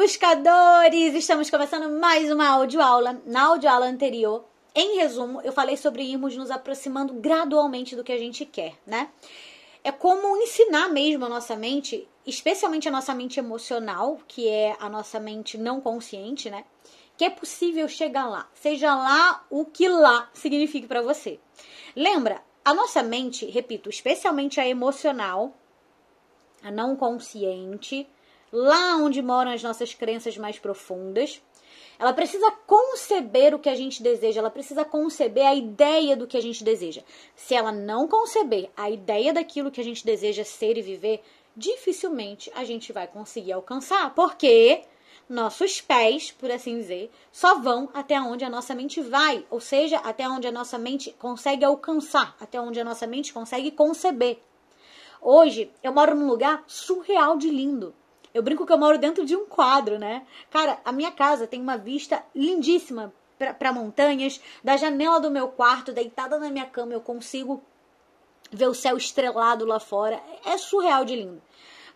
buscadores! Estamos começando mais uma audioaula. Na audioaula anterior, em resumo, eu falei sobre irmos nos aproximando gradualmente do que a gente quer, né? É como ensinar mesmo a nossa mente, especialmente a nossa mente emocional, que é a nossa mente não consciente, né? Que é possível chegar lá, seja lá o que lá signifique para você. Lembra, a nossa mente, repito, especialmente a emocional, a não consciente, lá onde moram as nossas crenças mais profundas. Ela precisa conceber o que a gente deseja, ela precisa conceber a ideia do que a gente deseja. Se ela não conceber a ideia daquilo que a gente deseja ser e viver, dificilmente a gente vai conseguir alcançar, porque nossos pés, por assim dizer, só vão até onde a nossa mente vai, ou seja, até onde a nossa mente consegue alcançar, até onde a nossa mente consegue conceber. Hoje eu moro num lugar surreal de lindo. Eu brinco que eu moro dentro de um quadro, né? Cara, a minha casa tem uma vista lindíssima para montanhas. Da janela do meu quarto, deitada na minha cama, eu consigo ver o céu estrelado lá fora. É surreal de lindo.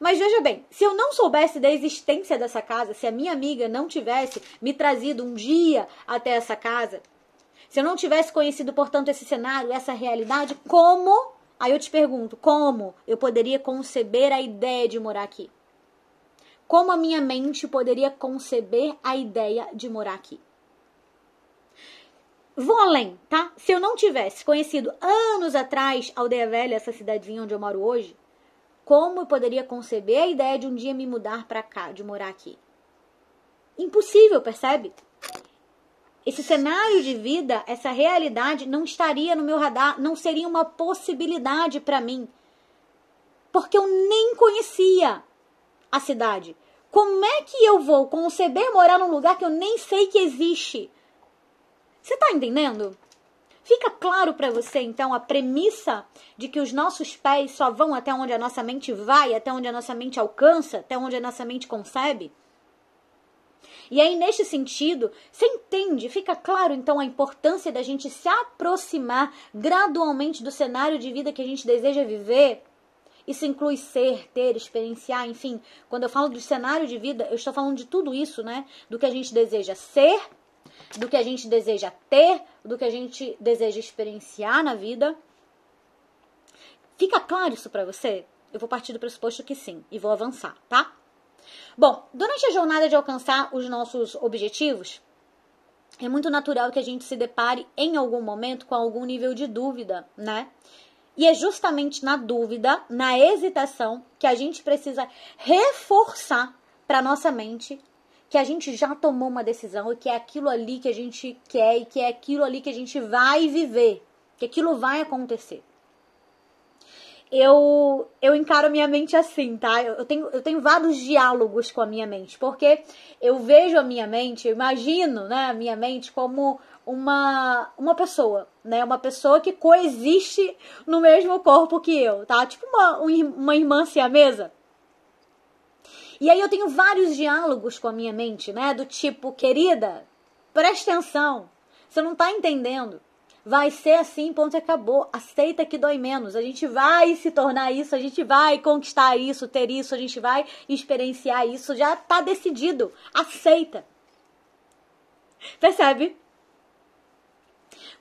Mas veja bem, se eu não soubesse da existência dessa casa, se a minha amiga não tivesse me trazido um dia até essa casa, se eu não tivesse conhecido, portanto, esse cenário, essa realidade, como Aí eu te pergunto, como eu poderia conceber a ideia de morar aqui? Como a minha mente poderia conceber a ideia de morar aqui? Vou além, tá? Se eu não tivesse conhecido anos atrás Aldeia Velha, essa cidadezinha onde eu moro hoje, como eu poderia conceber a ideia de um dia me mudar para cá, de morar aqui? Impossível, percebe? esse cenário de vida, essa realidade não estaria no meu radar, não seria uma possibilidade para mim. Porque eu nem conhecia a cidade. Como é que eu vou conceber morar num lugar que eu nem sei que existe? Você tá entendendo? Fica claro para você então a premissa de que os nossos pés só vão até onde a nossa mente vai, até onde a nossa mente alcança, até onde a nossa mente concebe? E aí, neste sentido, você entende, fica claro então a importância da gente se aproximar gradualmente do cenário de vida que a gente deseja viver. Isso inclui ser, ter, experienciar, enfim. Quando eu falo do cenário de vida, eu estou falando de tudo isso, né? Do que a gente deseja ser, do que a gente deseja ter, do que a gente deseja experienciar na vida. Fica claro isso para você? Eu vou partir do pressuposto que sim e vou avançar, tá? Bom, durante a jornada de alcançar os nossos objetivos, é muito natural que a gente se depare em algum momento com algum nível de dúvida, né? E é justamente na dúvida, na hesitação, que a gente precisa reforçar para nossa mente que a gente já tomou uma decisão e que é aquilo ali que a gente quer e que é aquilo ali que a gente vai viver, que aquilo vai acontecer eu, eu encaro minha mente assim, tá? Eu tenho, eu tenho vários diálogos com a minha mente, porque eu vejo a minha mente, imagino né, a minha mente como uma, uma pessoa, né? Uma pessoa que coexiste no mesmo corpo que eu, tá? Tipo uma, uma irmã siamesa. E aí eu tenho vários diálogos com a minha mente, né? Do tipo, querida, preste atenção, você não tá entendendo. Vai ser assim, ponto e acabou. Aceita que dói menos. A gente vai se tornar isso, a gente vai conquistar isso, ter isso, a gente vai experienciar isso. Já tá decidido. Aceita. Percebe?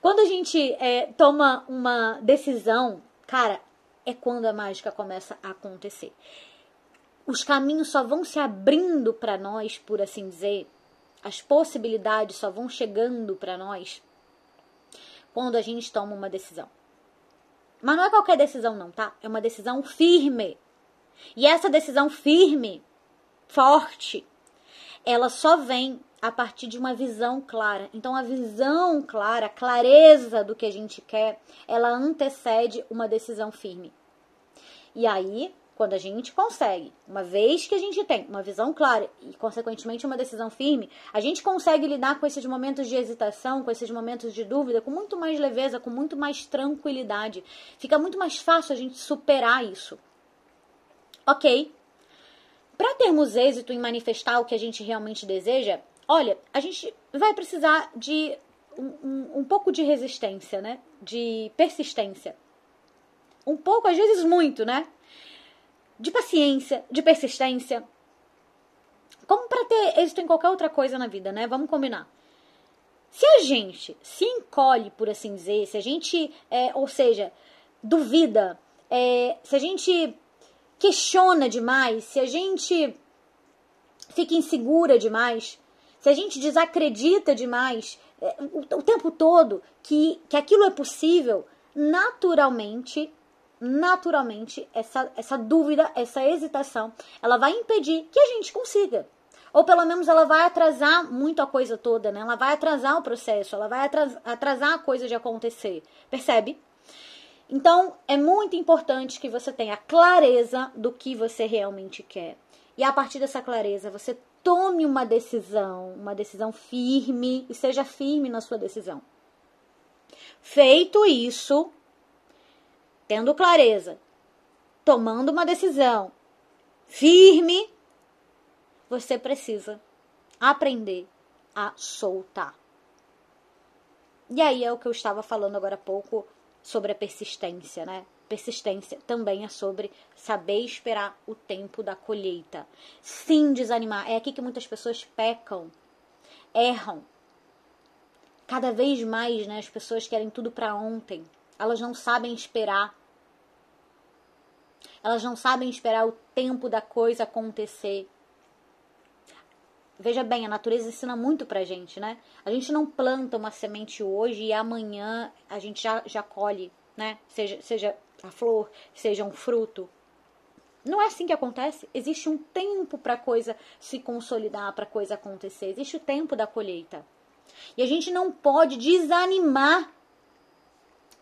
Quando a gente é, toma uma decisão, cara, é quando a mágica começa a acontecer. Os caminhos só vão se abrindo para nós, por assim dizer, as possibilidades só vão chegando para nós quando a gente toma uma decisão. Mas não é qualquer decisão, não, tá? É uma decisão firme. E essa decisão firme, forte, ela só vem a partir de uma visão clara. Então, a visão clara, a clareza do que a gente quer, ela antecede uma decisão firme. E aí, quando a gente consegue, uma vez que a gente tem uma visão clara e, consequentemente, uma decisão firme, a gente consegue lidar com esses momentos de hesitação, com esses momentos de dúvida, com muito mais leveza, com muito mais tranquilidade. Fica muito mais fácil a gente superar isso. Ok? Para termos êxito em manifestar o que a gente realmente deseja, olha, a gente vai precisar de um, um, um pouco de resistência, né? De persistência. Um pouco, às vezes muito, né? De paciência, de persistência. como para ter êxito em qualquer outra coisa na vida, né? Vamos combinar. Se a gente se encolhe, por assim dizer, se a gente, é, ou seja, duvida, é, se a gente questiona demais, se a gente fica insegura demais, se a gente desacredita demais é, o, o tempo todo que, que aquilo é possível, naturalmente, naturalmente, essa, essa dúvida, essa hesitação, ela vai impedir que a gente consiga. Ou pelo menos ela vai atrasar muito a coisa toda, né? Ela vai atrasar o processo, ela vai atrasar a coisa de acontecer. Percebe? Então, é muito importante que você tenha clareza do que você realmente quer. E a partir dessa clareza, você tome uma decisão, uma decisão firme e seja firme na sua decisão. Feito isso, tendo clareza, tomando uma decisão firme, você precisa aprender a soltar. E aí é o que eu estava falando agora há pouco sobre a persistência, né? Persistência também é sobre saber esperar o tempo da colheita. Sim, desanimar. É aqui que muitas pessoas pecam, erram. Cada vez mais, né, as pessoas querem tudo para ontem. Elas não sabem esperar. Elas não sabem esperar o tempo da coisa acontecer. Veja bem, a natureza ensina muito pra gente, né? A gente não planta uma semente hoje e amanhã a gente já, já colhe, né? Seja, seja a flor, seja um fruto. Não é assim que acontece. Existe um tempo para coisa se consolidar, para coisa acontecer. Existe o tempo da colheita. E a gente não pode desanimar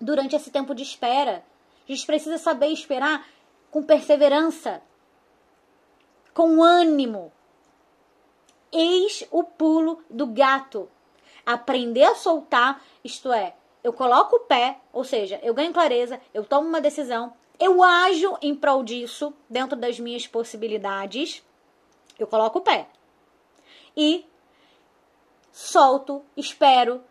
durante esse tempo de espera. A gente precisa saber esperar com perseverança, com ânimo. Eis o pulo do gato. Aprender a soltar, isto é, eu coloco o pé, ou seja, eu ganho clareza, eu tomo uma decisão, eu ajo em prol disso, dentro das minhas possibilidades, eu coloco o pé. E solto, espero,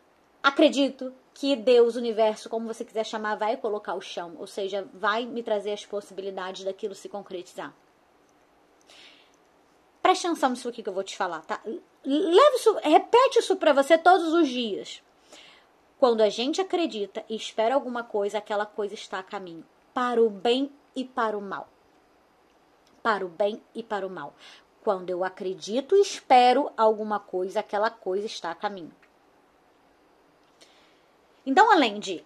acredito que Deus, universo, como você quiser chamar, vai colocar o chão, ou seja, vai me trazer as possibilidades daquilo se concretizar. Preste atenção nisso aqui que eu vou te falar, tá? Leve isso, repete isso para você todos os dias. Quando a gente acredita e espera alguma coisa, aquela coisa está a caminho. Para o bem e para o mal. Para o bem e para o mal. Quando eu acredito e espero alguma coisa, aquela coisa está a caminho. Então, além de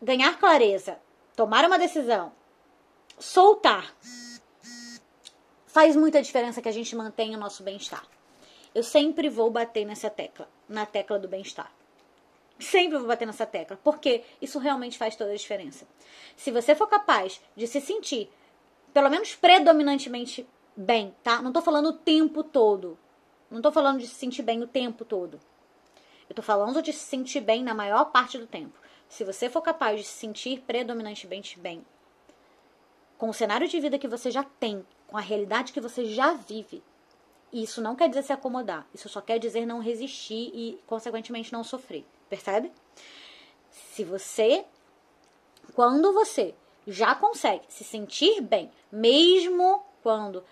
ganhar clareza, tomar uma decisão, soltar, faz muita diferença que a gente mantenha o nosso bem-estar. Eu sempre vou bater nessa tecla, na tecla do bem-estar. Sempre vou bater nessa tecla, porque isso realmente faz toda a diferença. Se você for capaz de se sentir, pelo menos predominantemente bem, tá? Não tô falando o tempo todo. Não tô falando de se sentir bem o tempo todo. Eu tô falando de se sentir bem na maior parte do tempo. Se você for capaz de se sentir predominantemente bem, com o cenário de vida que você já tem, com a realidade que você já vive, isso não quer dizer se acomodar. Isso só quer dizer não resistir e, consequentemente, não sofrer. Percebe? Se você, quando você já consegue se sentir bem, mesmo quando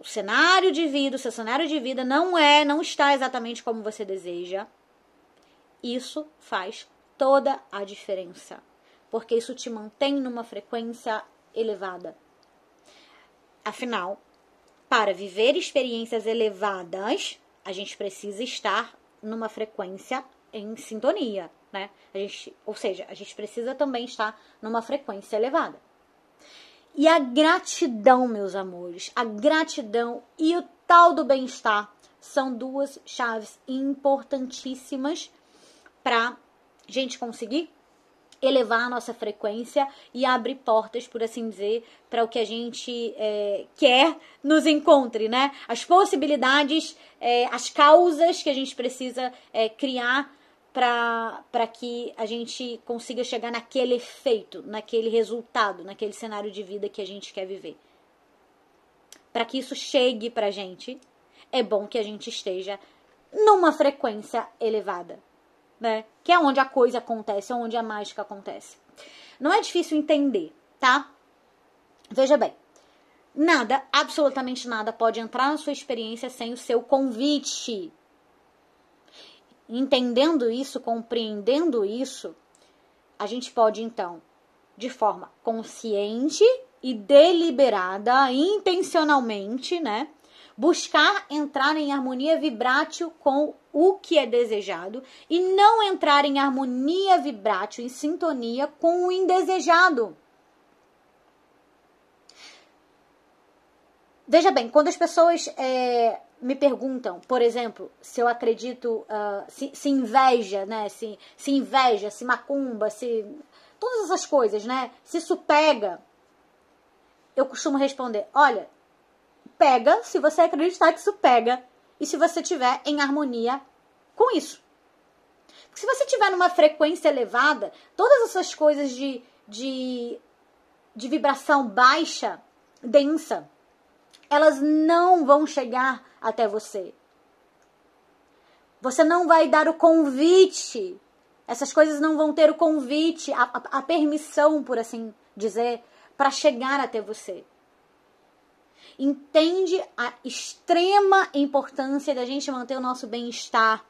o cenário de vida, o seu cenário de vida não é, não está exatamente como você deseja, isso faz toda a diferença, porque isso te mantém numa frequência elevada. Afinal, para viver experiências elevadas, a gente precisa estar numa frequência em sintonia, né? A gente, ou seja, a gente precisa também estar numa frequência elevada. E a gratidão, meus amores, a gratidão e o tal do bem-estar são duas chaves importantíssimas para gente conseguir elevar a nossa frequência e abrir portas, por assim dizer, para o que a gente é, quer nos encontre, né? As possibilidades, é, as causas que a gente precisa é, criar para que a gente consiga chegar naquele efeito, naquele resultado, naquele cenário de vida que a gente quer viver. Para que isso chegue para a gente, é bom que a gente esteja numa frequência elevada, né? Que é onde a coisa acontece, é onde a mágica acontece. Não é difícil entender, tá? Veja bem, Nada, absolutamente nada pode entrar na sua experiência sem o seu convite. Entendendo isso, compreendendo isso, a gente pode então, de forma consciente e deliberada, intencionalmente, né, buscar entrar em harmonia vibrátil com o que é desejado e não entrar em harmonia vibrátil, em sintonia com o indesejado. Veja bem, quando as pessoas é, me perguntam, por exemplo, se eu acredito, uh, se, se, inveja, né? Se, se inveja, se macumba, se. Todas essas coisas, né? Se isso pega, eu costumo responder: olha, pega se você acreditar que isso pega e se você tiver em harmonia com isso. se você tiver numa frequência elevada, todas essas coisas de, de, de vibração baixa, densa, elas não vão chegar até você. Você não vai dar o convite. Essas coisas não vão ter o convite, a, a, a permissão, por assim dizer, para chegar até você. Entende a extrema importância da gente manter o nosso bem-estar,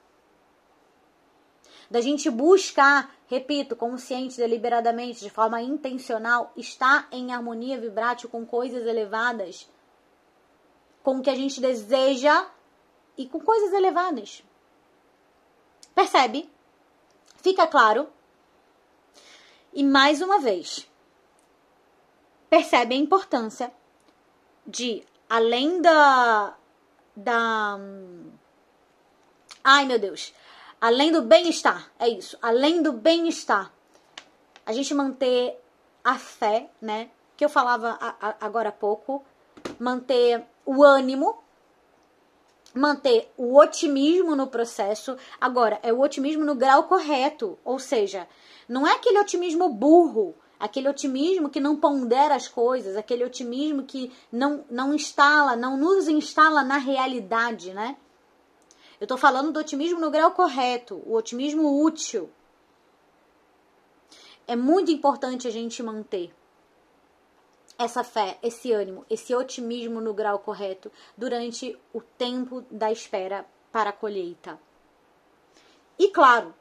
da gente buscar, repito, consciente, deliberadamente, de forma intencional, estar em harmonia vibrátil com coisas elevadas, com o que a gente deseja e com coisas elevadas. Percebe? Fica claro? E mais uma vez, percebe a importância de, além da. da ai meu Deus, Além do bem-estar, é isso. Além do bem-estar, a gente manter a fé, né? Que eu falava a, a, agora há pouco. Manter o ânimo, manter o otimismo no processo. Agora, é o otimismo no grau correto, ou seja, não é aquele otimismo burro, aquele otimismo que não pondera as coisas, aquele otimismo que não, não instala, não nos instala na realidade, né? Eu estou falando do otimismo no grau correto, o otimismo útil. É muito importante a gente manter essa fé, esse ânimo, esse otimismo no grau correto durante o tempo da espera para a colheita. E claro,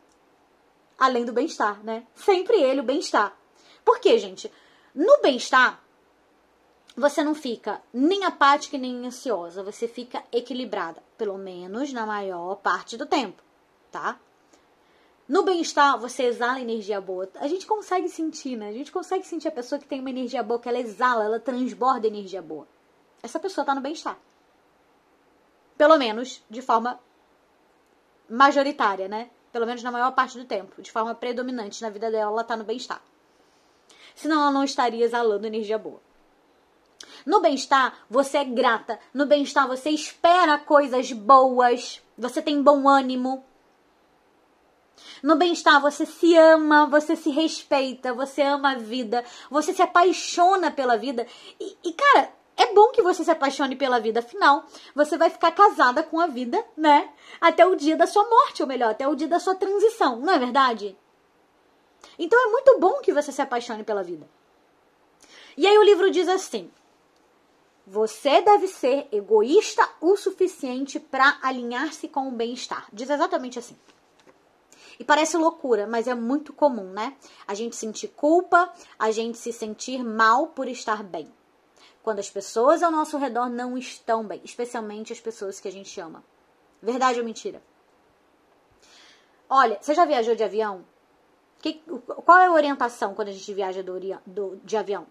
além do bem-estar, né? Sempre ele o bem-estar. Por quê, gente? No bem-estar, você não fica nem apática nem ansiosa, você fica equilibrada, pelo menos na maior parte do tempo, tá? No bem-estar, você exala energia boa. A gente consegue sentir, né? A gente consegue sentir a pessoa que tem uma energia boa, que ela exala, ela transborda energia boa. Essa pessoa tá no bem-estar. Pelo menos de forma majoritária, né? Pelo menos na maior parte do tempo, de forma predominante na vida dela, ela tá no bem-estar. Senão ela não estaria exalando energia boa. No bem-estar, você é grata. No bem-estar, você espera coisas boas. Você tem bom ânimo. No bem-estar, você se ama, você se respeita, você ama a vida, você se apaixona pela vida. E, e, cara, é bom que você se apaixone pela vida, afinal, você vai ficar casada com a vida, né? Até o dia da sua morte, ou melhor, até o dia da sua transição, não é verdade? Então é muito bom que você se apaixone pela vida. E aí o livro diz assim: você deve ser egoísta o suficiente para alinhar-se com o bem-estar. Diz exatamente assim. E parece loucura, mas é muito comum, né? A gente sentir culpa, a gente se sentir mal por estar bem. Quando as pessoas ao nosso redor não estão bem, especialmente as pessoas que a gente ama. Verdade ou mentira? Olha, você já viajou de avião? Que, qual é a orientação quando a gente viaja do, do, de avião?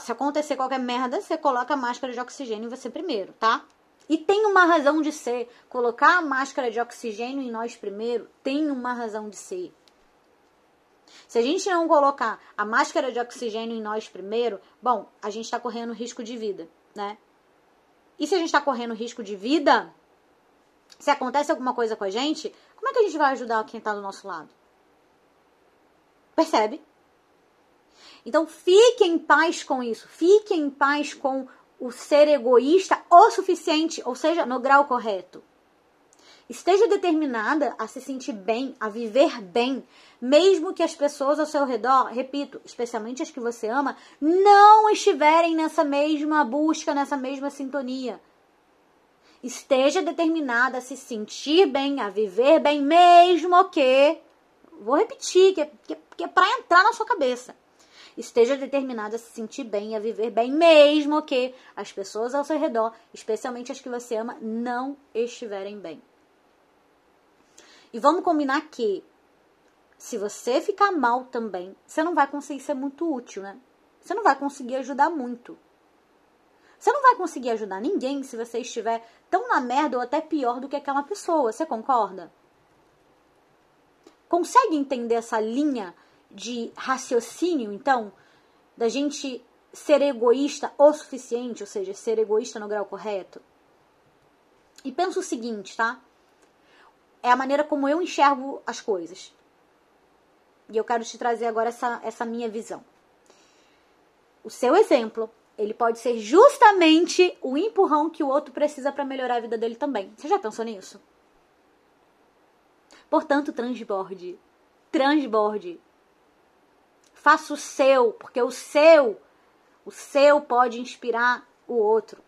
Se acontecer qualquer merda, você coloca a máscara de oxigênio em você primeiro, tá? E tem uma razão de ser. Colocar a máscara de oxigênio em nós primeiro tem uma razão de ser. Se a gente não colocar a máscara de oxigênio em nós primeiro, bom, a gente está correndo risco de vida, né? E se a gente está correndo risco de vida, se acontece alguma coisa com a gente, como é que a gente vai ajudar quem está do nosso lado? Percebe? Então fique em paz com isso. Fique em paz com o ser egoísta o suficiente, ou seja, no grau correto. Esteja determinada a se sentir bem, a viver bem, mesmo que as pessoas ao seu redor, repito, especialmente as que você ama, não estiverem nessa mesma busca, nessa mesma sintonia. Esteja determinada a se sentir bem, a viver bem, mesmo que. Vou repetir, que, que, que é para entrar na sua cabeça. Esteja determinada a se sentir bem, a viver bem, mesmo que as pessoas ao seu redor, especialmente as que você ama, não estiverem bem. E vamos combinar que se você ficar mal também, você não vai conseguir ser muito útil, né? Você não vai conseguir ajudar muito. Você não vai conseguir ajudar ninguém se você estiver tão na merda ou até pior do que aquela pessoa. Você concorda? Consegue entender essa linha de raciocínio, então, da gente ser egoísta o suficiente, ou seja, ser egoísta no grau correto? E pensa o seguinte, tá? é a maneira como eu enxergo as coisas. E eu quero te trazer agora essa, essa minha visão. O seu exemplo, ele pode ser justamente o empurrão que o outro precisa para melhorar a vida dele também. Você já pensou nisso? Portanto, transborde. Transborde. Faça o seu, porque o seu, o seu pode inspirar o outro.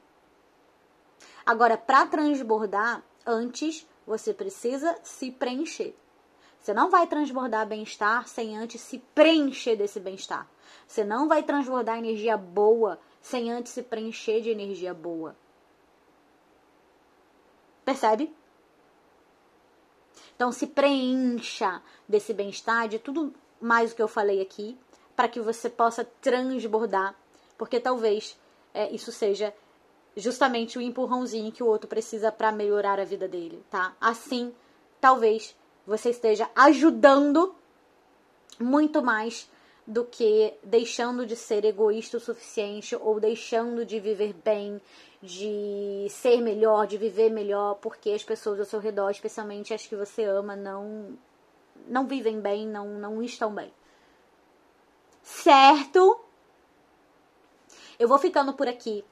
Agora, para transbordar, antes você precisa se preencher. Você não vai transbordar bem-estar sem antes se preencher desse bem-estar. Você não vai transbordar energia boa sem antes se preencher de energia boa. Percebe? Então se preencha desse bem-estar, de tudo mais o que eu falei aqui, para que você possa transbordar, porque talvez é, isso seja justamente o empurrãozinho que o outro precisa para melhorar a vida dele, tá? Assim, talvez você esteja ajudando muito mais do que deixando de ser egoísta o suficiente ou deixando de viver bem, de ser melhor, de viver melhor, porque as pessoas ao seu redor, especialmente as que você ama, não não vivem bem, não não estão bem. Certo? Eu vou ficando por aqui.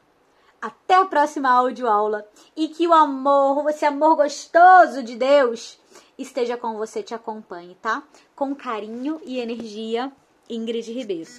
Até a próxima audioaula e que o amor, esse amor gostoso de Deus, esteja com você, te acompanhe, tá? Com carinho e energia, Ingrid Ribeiro.